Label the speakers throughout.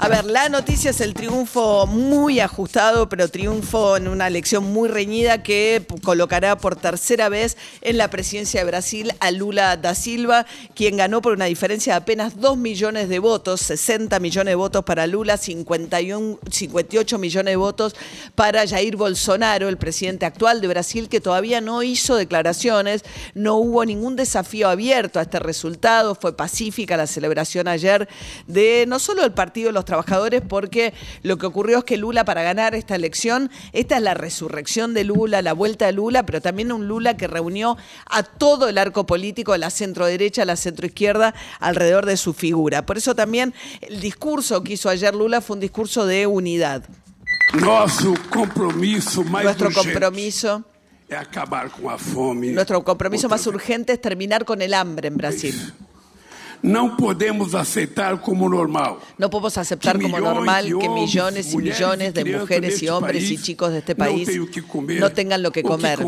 Speaker 1: A ver, la noticia es el triunfo muy ajustado, pero triunfo en una elección muy reñida que colocará por tercera vez en la presidencia de Brasil a Lula da Silva, quien ganó por una diferencia de apenas 2 millones de votos, 60 millones de votos para Lula, 51, 58 millones de votos para Jair Bolsonaro, el presidente actual de Brasil, que todavía no hizo declaraciones, no hubo ningún desafío abierto a este resultado, fue pacífica la celebración ayer de no solo el partido de los trabajadores porque lo que ocurrió es que Lula para ganar esta elección, esta es la resurrección de Lula, la vuelta de Lula, pero también un Lula que reunió a todo el arco político de la centro derecha, la centro izquierda alrededor de su figura. Por eso también el discurso que hizo ayer Lula fue un discurso de unidad.
Speaker 2: Nuestro compromiso más
Speaker 1: Nuestro compromiso
Speaker 2: acabar con la fome.
Speaker 1: Nuestro compromiso más urgente es terminar con el hambre en Brasil.
Speaker 2: No podemos aceptar como normal.
Speaker 1: No podemos aceptar como normal que millones y millones de mujeres y hombres y chicos de este país no tengan lo que comer.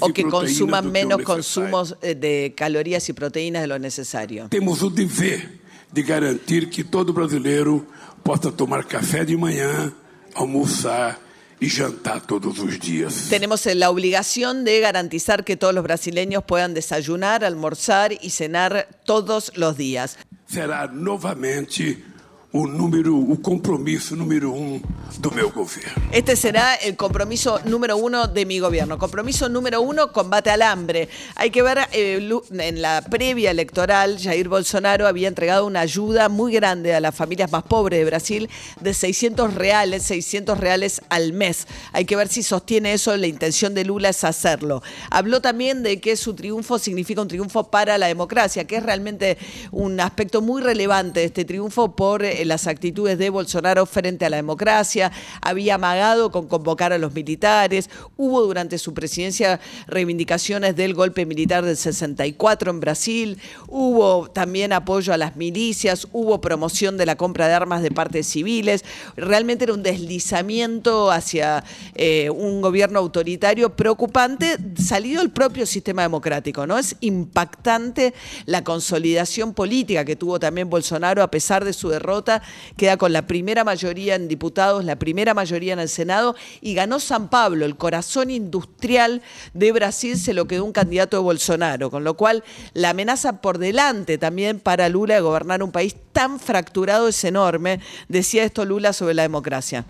Speaker 1: O que consuman menos consumos eh, de calorías y proteínas de lo necesario.
Speaker 2: Tenemos un deber de garantir que todo brasileiro possa tomar café de manhã, almoçar y jantar todos los días.
Speaker 1: Tenemos la obligación de garantizar que todos los brasileños puedan desayunar, almorzar y cenar todos los días.
Speaker 2: Será novamente o número, o compromiso número um do meu governo.
Speaker 1: Este será el compromiso número uno de mi gobierno. Compromiso número uno, combate al hambre. Hay que ver, eh, en la previa electoral, Jair Bolsonaro había entregado una ayuda muy grande a las familias más pobres de Brasil de 600 reales, 600 reales al mes. Hay que ver si sostiene eso, la intención de Lula es hacerlo. Habló también de que su triunfo significa un triunfo para la democracia, que es realmente un aspecto muy relevante de este triunfo por eh, las actitudes de Bolsonaro frente a la democracia, había amagado con convocar a los militares, hubo durante su presidencia reivindicaciones del golpe militar del 64 en Brasil, hubo también apoyo a las milicias, hubo promoción de la compra de armas de partes civiles, realmente era un deslizamiento hacia eh, un gobierno autoritario preocupante salido del propio sistema democrático, ¿no? Es impactante la consolidación política que tuvo también Bolsonaro a pesar de su derrota queda con la primera mayoría en diputados, la primera mayoría en el Senado y ganó San Pablo, el corazón industrial de Brasil se lo quedó un candidato de Bolsonaro, con lo cual la amenaza por delante también para Lula de gobernar un país tan fracturado es enorme, decía esto Lula sobre la democracia.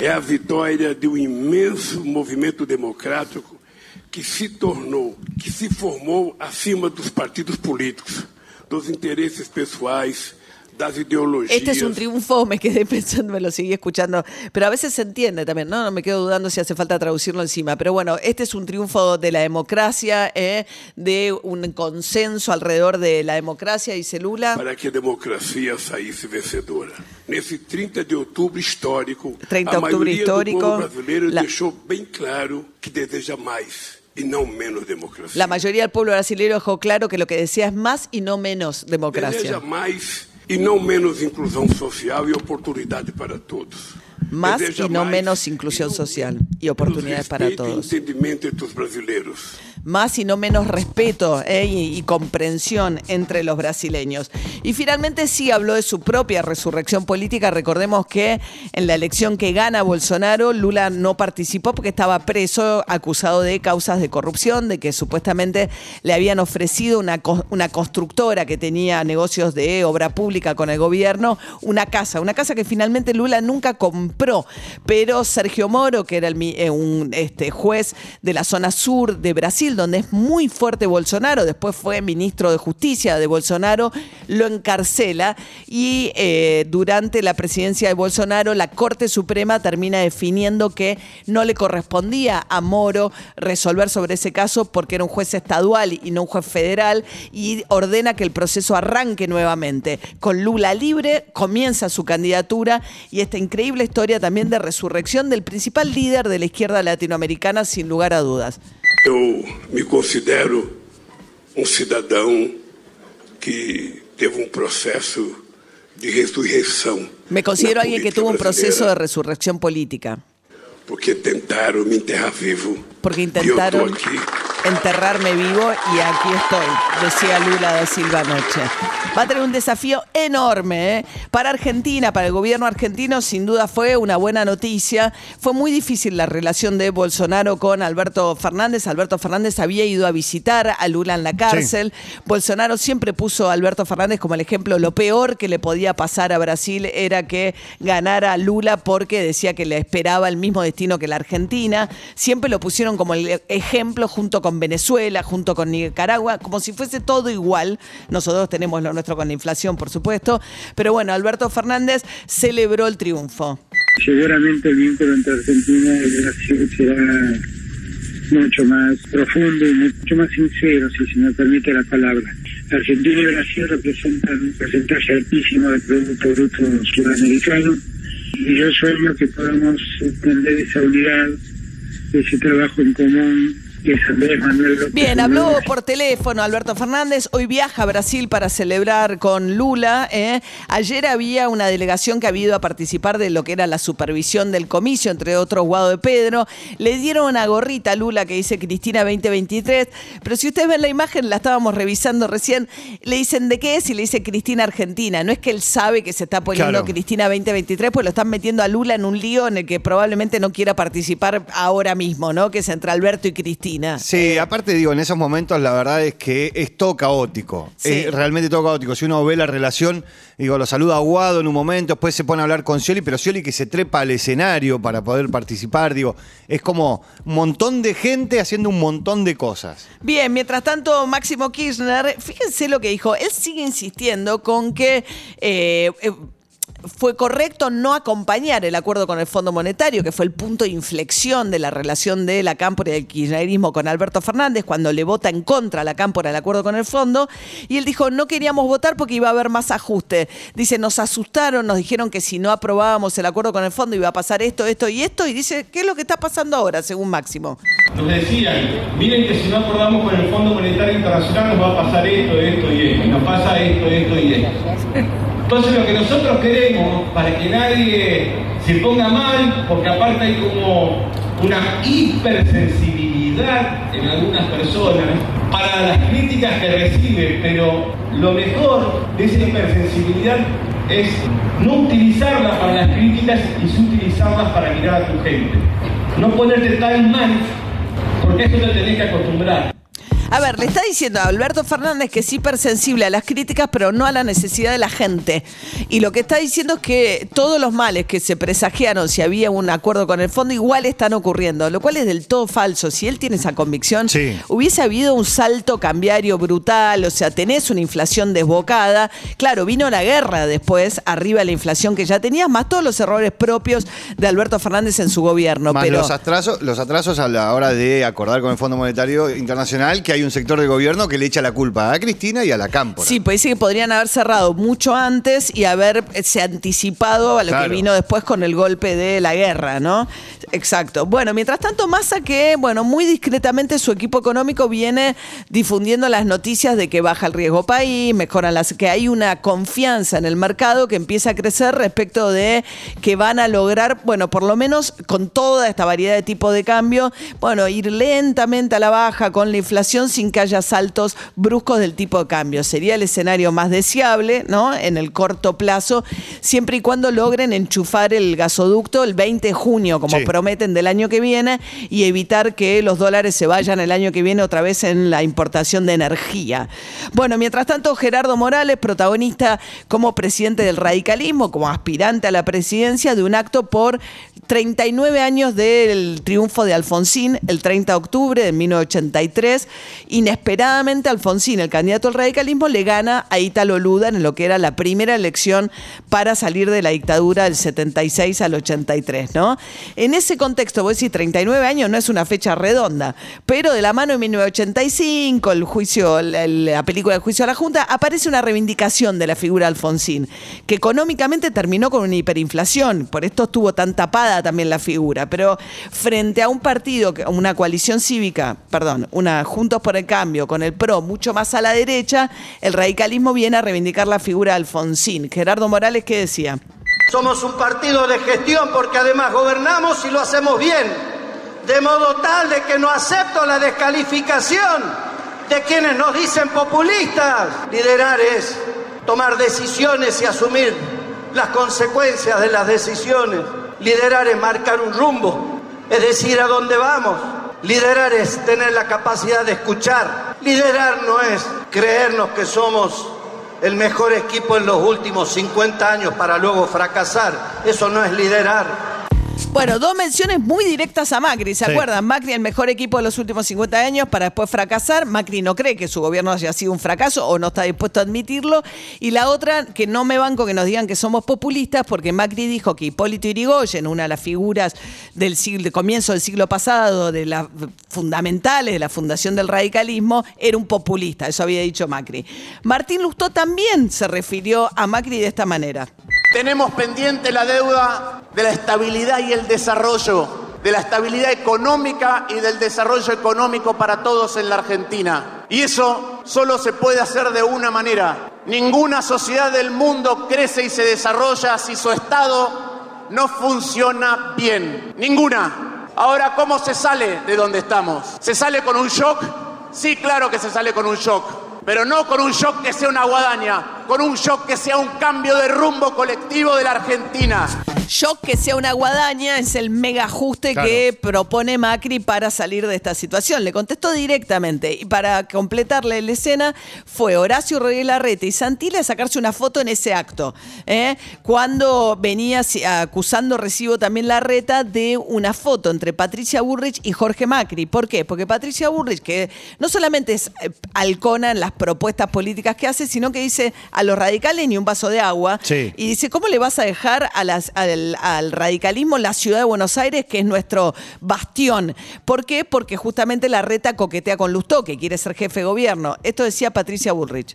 Speaker 2: Es la victoria de un inmenso movimiento democrático que se tornó, que se formó acima dos partidos políticos, dos intereses pessoais,
Speaker 1: este es un triunfo, me quedé pensando, me lo seguí escuchando, pero a veces se entiende también, ¿no? No me quedo dudando si hace falta traducirlo encima, pero bueno, este es un triunfo de la democracia, ¿eh? de un consenso alrededor de la democracia, dice Lula.
Speaker 2: Para que la democracia saísse vencedora. Nesse 30 de outubro histórico,
Speaker 1: 30 de octubre histórico,
Speaker 2: do povo brasileiro la... deixou bem claro que deseja mais y no menos democracia.
Speaker 1: La mayoría del pueblo brasileño dejó claro que lo que desea es más y no menos democracia.
Speaker 2: Deseja mais e não menos inclusão social e oportunidade para todos.
Speaker 1: Más y no menos inclusión social y oportunidades para todos. Más y no menos respeto eh, y, comprensión entre los brasileños. Y finalmente sí habló de su propia resurrección política. Recordemos que en la elección que gana Bolsonaro, Lula no participó porque estaba preso, acusado de causas de corrupción, de que supuestamente le habían ofrecido una, una constructora que tenía negocios de obra pública con el gobierno, una casa, una casa que finalmente Lula nunca compró. Pero Sergio Moro, que era eh, un este, juez de la zona sur de Brasil, donde es muy fuerte Bolsonaro, después fue ministro de Justicia de Bolsonaro, lo encarcela y eh, durante la presidencia de Bolsonaro la Corte Suprema termina definiendo que no le correspondía a Moro resolver sobre ese caso porque era un juez estadual y no un juez federal y ordena que el proceso arranque nuevamente. Con Lula libre comienza su candidatura y esta increíble historia también de resurrección del principal líder de la izquierda latinoamericana sin lugar a dudas.
Speaker 2: Eu me considero um cidadão que um processo de ressurreição.
Speaker 1: Me considero alguien que tuvo un proceso de resurrección política.
Speaker 2: Porque tentaram me enterrar vivo.
Speaker 1: Porque
Speaker 2: E
Speaker 1: intentaron
Speaker 2: eu tô aqui
Speaker 1: enterrarme vivo y aquí estoy, decía Lula da Silva anoche. Va a tener un desafío enorme ¿eh? para Argentina, para el gobierno argentino, sin duda fue una buena noticia. Fue muy difícil la relación de Bolsonaro con Alberto Fernández. Alberto Fernández había ido a visitar a Lula en la cárcel. Bolsonaro siempre puso a Alberto Fernández como el ejemplo. Lo peor que le podía pasar a Brasil era que ganara Lula porque decía que le esperaba el mismo destino que la Argentina. Siempre lo pusieron como el ejemplo junto con Venezuela, junto con Nicaragua, como si fuese todo igual. Nosotros tenemos lo nuestro con la inflación, por supuesto. Pero bueno, Alberto Fernández celebró el triunfo.
Speaker 3: Seguramente el vínculo entre Argentina y Brasil será mucho más profundo y mucho más sincero, si se me permite la palabra. Argentina y Brasil representan un porcentaje altísimo del Producto Bruto Sudamericano y yo sueño que podamos entender esa unidad, ese trabajo en común
Speaker 1: Bien, habló por teléfono Alberto Fernández. Hoy viaja a Brasil para celebrar con Lula. ¿eh? Ayer había una delegación que había ido a participar de lo que era la supervisión del comicio, entre otros Guado de Pedro. Le dieron una gorrita a Lula que dice Cristina 2023. Pero si ustedes ven la imagen, la estábamos revisando recién, le dicen de qué es y le dice Cristina Argentina. No es que él sabe que se está poniendo
Speaker 4: Claro.
Speaker 1: Cristina 2023, pues lo están metiendo a Lula en un lío en el que probablemente no quiera participar ahora mismo, ¿no? Que es entre Alberto y Cristina.
Speaker 4: Sí, aparte digo, en esos momentos la verdad es que es todo caótico.
Speaker 1: Sí.
Speaker 4: Es realmente todo caótico. Si uno ve la relación, digo, lo saluda a Guado en un momento, después se pone a hablar con Scioli, pero Scioli que se trepa al escenario para poder participar, digo, es como un montón de gente haciendo un montón de cosas.
Speaker 1: Bien, mientras tanto, Máximo Kirchner, fíjense lo que dijo. Él sigue insistiendo con que eh, eh, fue correcto no acompañar el acuerdo con el Fondo Monetario, que fue el punto de inflexión de la relación de la Cámpora y del kirchnerismo con Alberto Fernández, cuando le vota en contra a la Cámpora el acuerdo con el Fondo. Y él dijo, no queríamos votar porque iba a haber más ajuste. Dice, nos asustaron, nos dijeron que si no aprobábamos el acuerdo con el Fondo iba a pasar esto, esto y esto. Y dice, ¿qué es lo que está pasando ahora, según Máximo?
Speaker 5: Nos decían, miren que si no acordamos con el Fondo Monetario Internacional nos va a pasar esto, esto y esto, y nos pasa esto, esto y esto. Entonces lo que nosotros queremos, para que nadie se ponga mal, porque aparte hay como una hipersensibilidad en algunas personas para las críticas que recibe, pero lo mejor de esa hipersensibilidad es no utilizarla para las críticas y sí utilizarlas para mirar a tu gente. No ponerte tan mal, porque eso te tenés que acostumbrar.
Speaker 1: A ver, le está diciendo a Alberto Fernández que es hipersensible a las críticas, pero no a la necesidad de la gente. Y lo que está diciendo es que todos los males que se presagiaron si había un acuerdo con el fondo igual están ocurriendo, lo cual es del todo falso. Si él tiene esa convicción,
Speaker 4: Sí.
Speaker 1: hubiese habido un salto cambiario brutal, o sea, tenés una inflación desbocada. Claro, vino la guerra después, arriba la inflación que ya tenías, más todos los errores propios de Alberto Fernández en su gobierno.
Speaker 4: Más
Speaker 1: pero
Speaker 4: los, atrasos, los atrasos a la hora de acordar con el Fondo Monetario Internacional, que hay un sector de gobierno que le echa la culpa a Cristina y a la Cámpora.
Speaker 1: Sí, pues dice que podrían haber cerrado mucho antes y haberse anticipado a lo
Speaker 4: Claro.
Speaker 1: que vino después con el golpe de la guerra, ¿no? Exacto. Bueno, mientras tanto, Massa que, bueno, muy discretamente su equipo económico viene difundiendo las noticias de que baja el riesgo país, mejoran las, que hay una confianza en el mercado que empieza a crecer respecto de que van a lograr, bueno, por lo menos con toda esta variedad de tipo de cambio, bueno, ir lentamente a la baja con la inflación sin que haya saltos bruscos del tipo de cambio. Sería el escenario más deseable, ¿no? En el corto plazo, siempre y cuando logren enchufar el gasoducto el 20 de junio, como
Speaker 4: Sí.
Speaker 1: Prometen del año que viene, y evitar que los dólares se vayan el año que viene otra vez en la importación de energía. Bueno, mientras tanto, Gerardo Morales, protagonista como presidente del radicalismo, como aspirante a la presidencia de un acto por 39 años del triunfo de Alfonsín, el 30 de octubre de 1983. Inesperadamente, Alfonsín, el candidato al radicalismo, le gana a Ítalo Luda en lo que era la primera elección para salir de la dictadura del 76 al 83, ¿no? En ese contexto, vos decís, 39 años no es una fecha redonda, pero de la mano de 1985, el juicio, la, la película del juicio a la Junta, aparece una reivindicación de la figura de Alfonsín, que económicamente terminó con una hiperinflación, por esto estuvo tan tapada también la figura, pero frente a un partido, una coalición cívica, perdón, una Juntos por el Cambio con el PRO mucho más a la derecha, el radicalismo viene a reivindicar la figura de Alfonsín. Gerardo Morales, ¿qué decía?
Speaker 6: Somos un partido de gestión porque además gobernamos y lo hacemos bien. De modo tal de que no acepto la descalificación de quienes nos dicen populistas. Liderar es tomar decisiones y asumir las consecuencias de las decisiones. Liderar es marcar un rumbo, es decir, a dónde vamos. Liderar es tener la capacidad de escuchar. Liderar no es creernos que somos el mejor equipo en los últimos 50 años para luego fracasar. Eso no es liderar.
Speaker 1: Bueno, dos menciones muy directas a Macri, ¿se
Speaker 4: Sí.
Speaker 1: acuerdan? Macri el mejor equipo de los últimos 50 años para después fracasar. Macri no cree que su gobierno haya sido un fracaso o no está dispuesto a admitirlo. Y la otra, que no me banco que nos digan que somos populistas, porque Macri dijo que Hipólito Yrigoyen, una de las figuras del siglo, de comienzo del siglo pasado, de las fundamentales de la fundación del radicalismo, era un populista. Eso había dicho Macri. Martín Lustó también se refirió a Macri de esta manera.
Speaker 7: Tenemos pendiente la deuda de la estabilidad y el desarrollo, de la estabilidad económica y del desarrollo económico para todos en la Argentina. Y eso solo se puede hacer de una manera. Ninguna sociedad del mundo crece y se desarrolla si su Estado no funciona bien. Ninguna. Ahora, ¿cómo se sale de donde estamos? ¿Se sale con un shock? Sí, claro que se sale con un shock pero no con un shock que sea una guadaña, con un shock que sea un cambio de rumbo colectivo de la Argentina.
Speaker 1: Shock que sea una guadaña es el mega ajuste
Speaker 4: Claro.
Speaker 1: que propone Macri para salir de esta situación. Le contestó directamente y para completarle la escena fue Horacio Rodríguez Larreta y Santilli a sacarse una foto en ese acto. ¿eh? Cuando venía acusando recibo también Larreta de una foto entre Patricia Burrich y Jorge Macri. ¿Por qué? Porque Patricia Burrich, que no solamente es eh, halcona en las propuestas políticas que hace, sino que dice a los radicales ni un vaso de agua.
Speaker 4: Sí.
Speaker 1: Y dice, ¿cómo le vas a dejar a las- al, al radicalismo la ciudad de Buenos Aires, que es nuestro bastión? ¿Por qué? Porque justamente la reta coquetea con Lustó, que quiere ser jefe de gobierno. Esto decía Patricia Bullrich.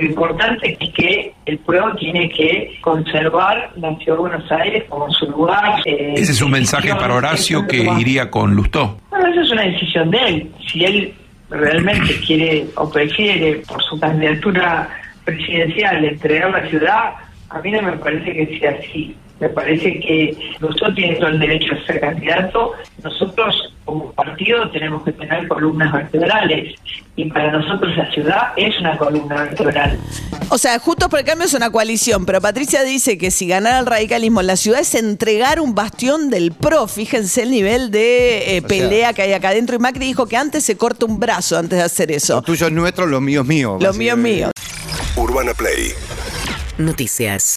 Speaker 8: Lo importante es que el PRO tiene que conservar la ciudad de Buenos Aires como su lugar. eh,
Speaker 9: Ese es un mensaje para Horacio que iría con Lustó.
Speaker 8: Bueno, eso es una decisión de él. Si él realmente quiere o prefiere, por su candidatura presidencial, entregar la ciudad, a mí no me parece que sea así. Me parece que nosotros tiene todo el derecho a ser candidato. Nosotros, como partido, tenemos que tener columnas vertebrales. Y para nosotros la ciudad es una columna vertebral.
Speaker 1: O sea, Juntos por el Cambio es una coalición, pero Patricia dice que si ganara el radicalismo en la ciudad es entregar un bastión del PRO. Fíjense el nivel de eh,
Speaker 4: sea-
Speaker 1: pelea que hay acá adentro. Y Macri dijo que antes se corta un brazo antes de hacer
Speaker 4: Lo
Speaker 1: eso.
Speaker 4: tuyo es nuestro, lo mío es mío.
Speaker 1: Lo mío es mío.
Speaker 10: Urbana Play
Speaker 11: Noticias.